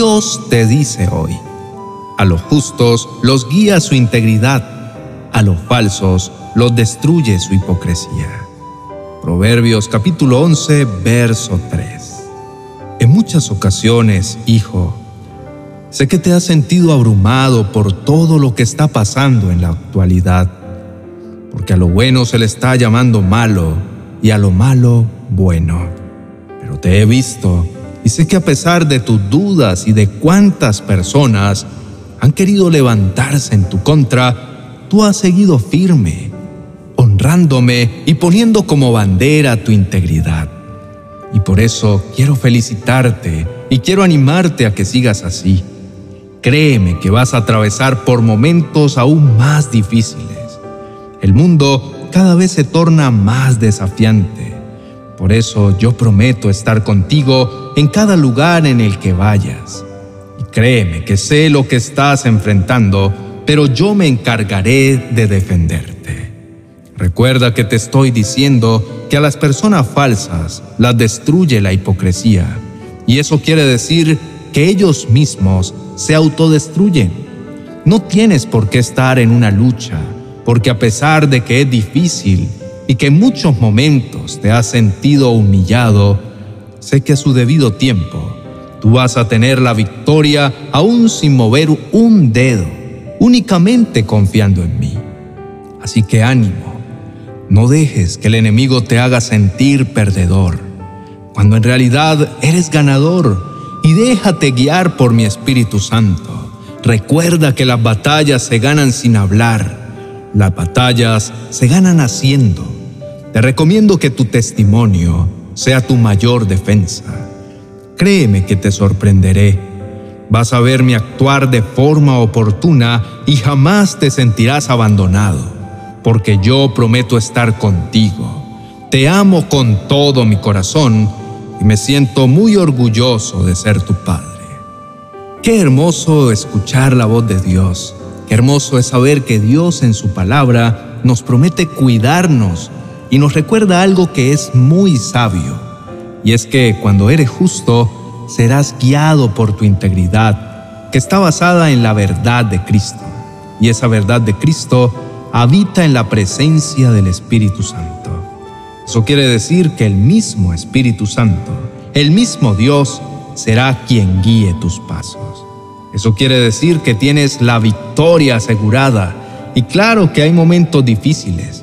Dios te dice hoy, a los justos los guía su integridad, a los falsos los destruye su hipocresía. Proverbios capítulo 11, verso 3. En muchas ocasiones, hijo, sé que te has sentido abrumado por todo lo que está pasando en la actualidad, porque a lo bueno se le está llamando malo y a lo malo bueno. Pero te he visto y sé que a pesar de tus dudas y de cuántas personas han querido levantarse en tu contra, tú has seguido firme, honrándome y poniendo como bandera tu integridad. Y por eso quiero felicitarte y quiero animarte a que sigas así. Créeme que vas a atravesar por momentos aún más difíciles. El mundo cada vez se torna más desafiante. Por eso yo prometo estar contigo en cada lugar en el que vayas. Y créeme que sé lo que estás enfrentando, pero yo me encargaré de defenderte. Recuerda que te estoy diciendo que a las personas falsas las destruye la hipocresía. Y eso quiere decir que ellos mismos se autodestruyen. No tienes por qué estar en una lucha, porque a pesar de que es difícil, y que en muchos momentos te has sentido humillado, sé que a su debido tiempo tú vas a tener la victoria aún sin mover un dedo, únicamente confiando en mí. Así que ánimo, no dejes que el enemigo te haga sentir perdedor, cuando en realidad eres ganador y déjate guiar por mi Espíritu Santo. Recuerda que las batallas se ganan sin hablar, las batallas se ganan haciendo. Te recomiendo que tu testimonio sea tu mayor defensa. Créeme que te sorprenderé. Vas a verme actuar de forma oportuna y jamás te sentirás abandonado, porque yo prometo estar contigo. Te amo con todo mi corazón y me siento muy orgulloso de ser tu Padre. Qué hermoso escuchar la voz de Dios. Qué hermoso es saber que Dios en su palabra nos promete cuidarnos y nos recuerda algo que es muy sabio, y es que cuando eres justo, serás guiado por tu integridad, que está basada en la verdad de Cristo, y esa verdad de Cristo habita en la presencia del Espíritu Santo. Eso quiere decir que el mismo Espíritu Santo, el mismo Dios, será quien guíe tus pasos. Eso quiere decir que tienes la victoria asegurada, y claro que hay momentos difíciles,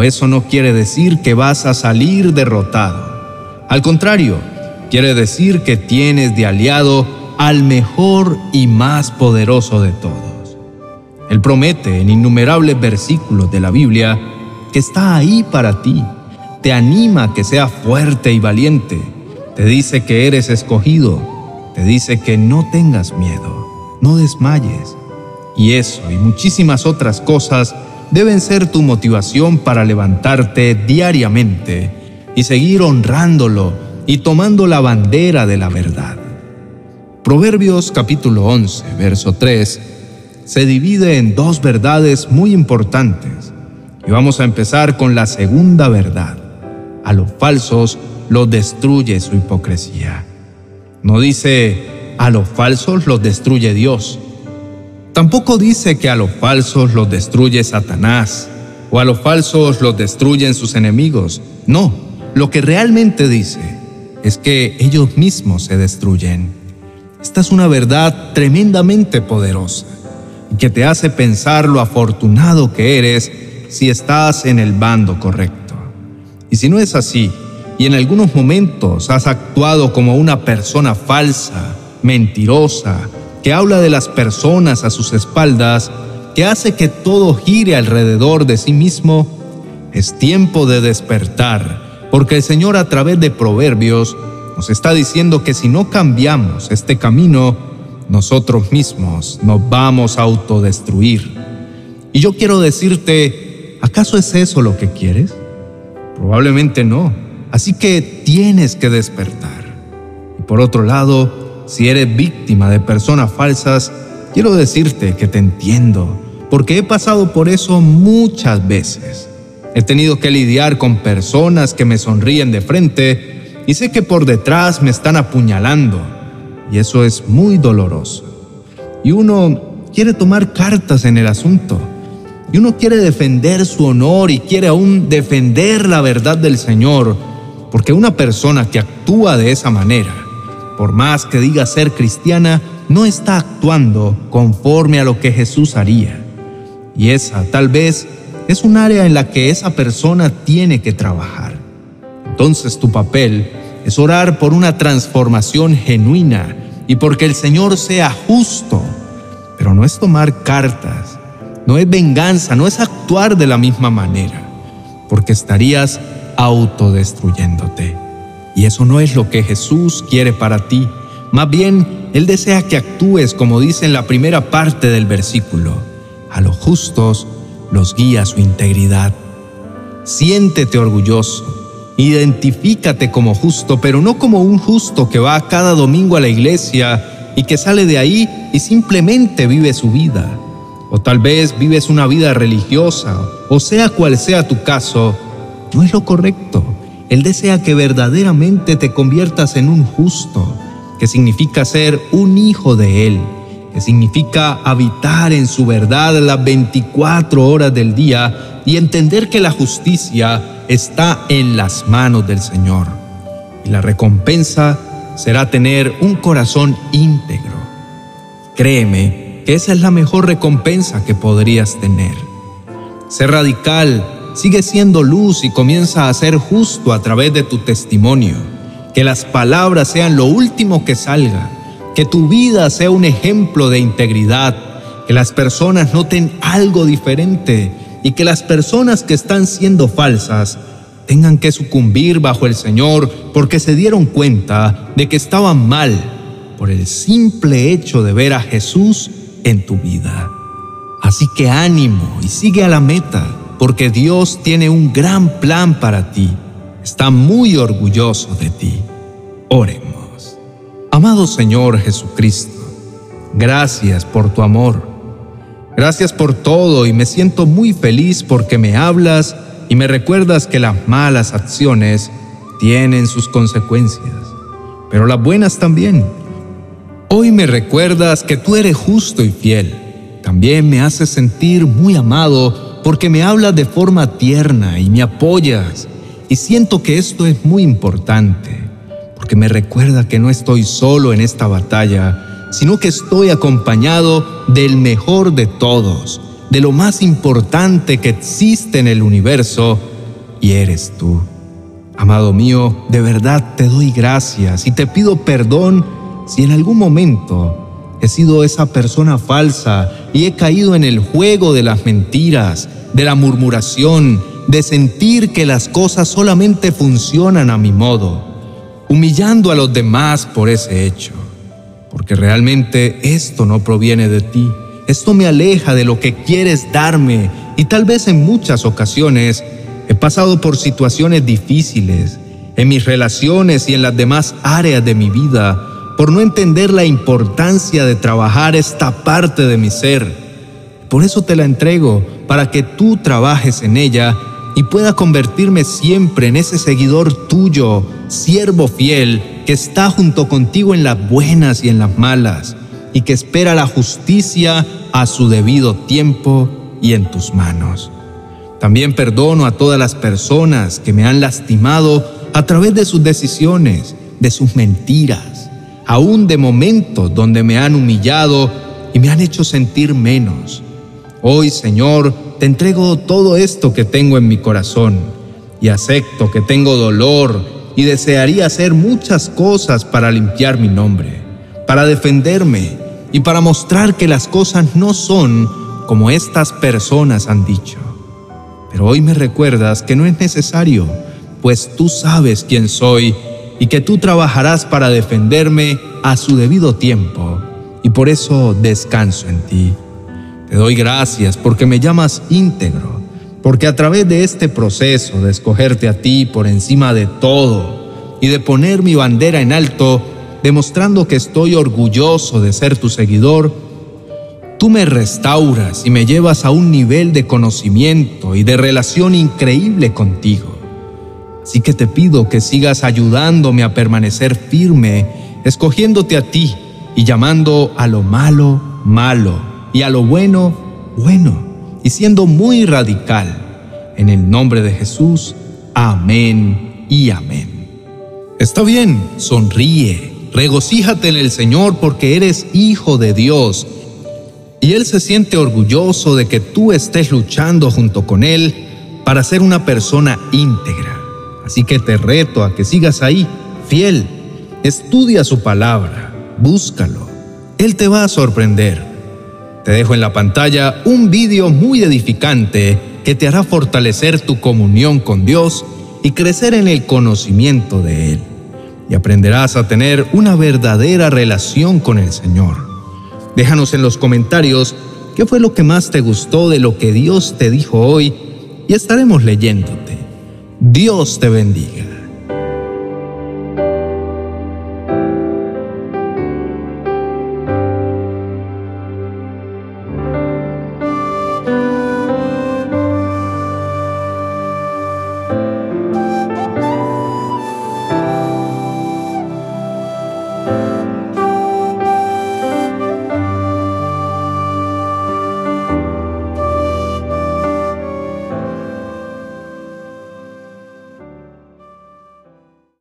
eso no quiere decir que vas a salir derrotado. Al contrario, quiere decir que tienes de aliado al mejor y más poderoso de todos. Él promete en innumerables versículos de la Biblia que está ahí para ti. Te anima a que seas fuerte y valiente. Te dice que eres escogido. Te dice que no tengas miedo, no desmayes. Y eso y muchísimas otras cosas deben ser tu motivación para levantarte diariamente y seguir honrándolo y tomando la bandera de la verdad. Proverbios capítulo 11, verso 3, se divide en dos verdades muy importantes. Y vamos a empezar con la segunda verdad. A los falsos los destruye su hipocresía. No dice, a los falsos los destruye Dios, Tampoco dice que a los falsos los destruye Satanás o a los falsos los destruyen sus enemigos. No, lo que realmente dice es que ellos mismos se destruyen. Esta es una verdad tremendamente poderosa y que te hace pensar lo afortunado que eres si estás en el bando correcto. Y si no es así, y en algunos momentos has actuado como una persona falsa, mentirosa, que habla de las personas a sus espaldas, que hace que todo gire alrededor de sí mismo, es tiempo de despertar, porque el Señor a través de Proverbios nos está diciendo que si no cambiamos este camino, nosotros mismos nos vamos a autodestruir. Y yo quiero decirte, ¿acaso es eso lo que quieres? Probablemente no. Así que tienes que despertar. Y por otro lado, si eres víctima de personas falsas, quiero decirte que te entiendo, porque he pasado por eso muchas veces. He tenido que lidiar con personas que me sonríen de frente y sé que por detrás me están apuñalando. y eso es muy doloroso. Y uno quiere tomar cartas en el asunto. Y uno quiere defender su honor y quiere aún defender la verdad del Señor, porque una persona que actúa de esa manera, por más que diga ser cristiana, no está actuando conforme a lo que Jesús haría. Y esa tal vez es un área en la que esa persona tiene que trabajar. Entonces tu papel es orar por una transformación genuina y porque el Señor sea justo, pero no es tomar cartas, no es venganza, no es actuar de la misma manera, porque estarías autodestruyéndote. Y eso no es lo que Jesús quiere para ti. Más bien, Él desea que actúes como dice en la primera parte del versículo. A los justos los guía su integridad. Siéntete orgulloso. Identifícate como justo, pero no como un justo que va cada domingo a la iglesia y que sale de ahí y simplemente vive su vida. O tal vez vives una vida religiosa, o sea cual sea tu caso, no es lo correcto. Él desea que verdaderamente te conviertas en un justo, que significa ser un hijo de Él, que significa habitar en su verdad las 24 horas del día y entender que la justicia está en las manos del Señor. Y la recompensa será tener un corazón íntegro. Créeme que esa es la mejor recompensa que podrías tener. Ser radical, sigue siendo luz y comienza a ser justo a través de tu testimonio. Que las palabras sean lo último que salga que tu vida sea un ejemplo de integridad, que las personas noten algo diferente y que las personas que están siendo falsas tengan que sucumbir bajo el Señor porque se dieron cuenta de que estaban mal por el simple hecho de ver a Jesús en tu vida. Así que ánimo y sigue a la meta, porque Dios tiene un gran plan para ti. Está muy orgulloso de ti. Oremos. Amado Señor Jesucristo, gracias por tu amor. Gracias por todo y me siento muy feliz porque me hablas y me recuerdas que las malas acciones tienen sus consecuencias, pero las buenas también. Hoy me recuerdas que tú eres justo y fiel. También me haces sentir muy amado porque me hablas de forma tierna y me apoyas. Y siento que esto es muy importante porque me recuerda que no estoy solo en esta batalla, sino que estoy acompañado del mejor de todos, de lo más importante que existe en el universo, y eres tú. Amado mío, de verdad te doy gracias y te pido perdón si en algún momento he sido esa persona falsa y he caído en el juego de las mentiras, de la murmuración, de sentir que las cosas solamente funcionan a mi modo humillando a los demás por ese hecho, porque realmente esto no proviene de ti, esto me aleja de lo que quieres darme y tal vez en muchas ocasiones he pasado por situaciones difíciles en mis relaciones y en las demás áreas de mi vida por no entender la importancia de trabajar esta parte de mi ser. Por eso te la entrego, para que tú trabajes en ella y pueda convertirme siempre en ese seguidor tuyo, siervo fiel, que está junto contigo en las buenas y en las malas, y que espera la justicia a su debido tiempo y en tus manos. También perdono a todas las personas que me han lastimado a través de sus decisiones, de sus mentiras, aún de momentos donde me han humillado y me han hecho sentir menos. Hoy, Señor, te entrego todo esto que tengo en mi corazón y acepto que tengo dolor y desearía hacer muchas cosas para limpiar mi nombre, para defenderme y para mostrar que las cosas no son como estas personas han dicho. Pero hoy me recuerdas que no es necesario, pues tú sabes quién soy y que tú trabajarás para defenderme a su debido tiempo, y por eso descanso en ti. Te doy gracias porque me llamas íntegro, porque a través de este proceso de escogerte a ti por encima de todo y de poner mi bandera en alto, demostrando que estoy orgulloso de ser tu seguidor, tú me restauras y me llevas a un nivel de conocimiento y de relación increíble contigo. Así que te pido que sigas ayudándome a permanecer firme, escogiéndote a ti y llamando a lo malo, malo, y a lo bueno, bueno, y siendo muy radical. En el nombre de Jesús, amén y amén. Está bien, sonríe, regocíjate en el Señor porque eres hijo de Dios. Y Él se siente orgulloso de que tú estés luchando junto con Él para ser una persona íntegra. Así que te reto a que sigas ahí, fiel. Estudia su palabra, búscalo. Él te va a sorprender. Te dejo en la pantalla un vídeo muy edificante que te hará fortalecer tu comunión con Dios y crecer en el conocimiento de Él. Y aprenderás a tener una verdadera relación con el Señor. Déjanos en los comentarios qué fue lo que más te gustó de lo que Dios te dijo hoy y estaremos leyéndote. Dios te bendiga.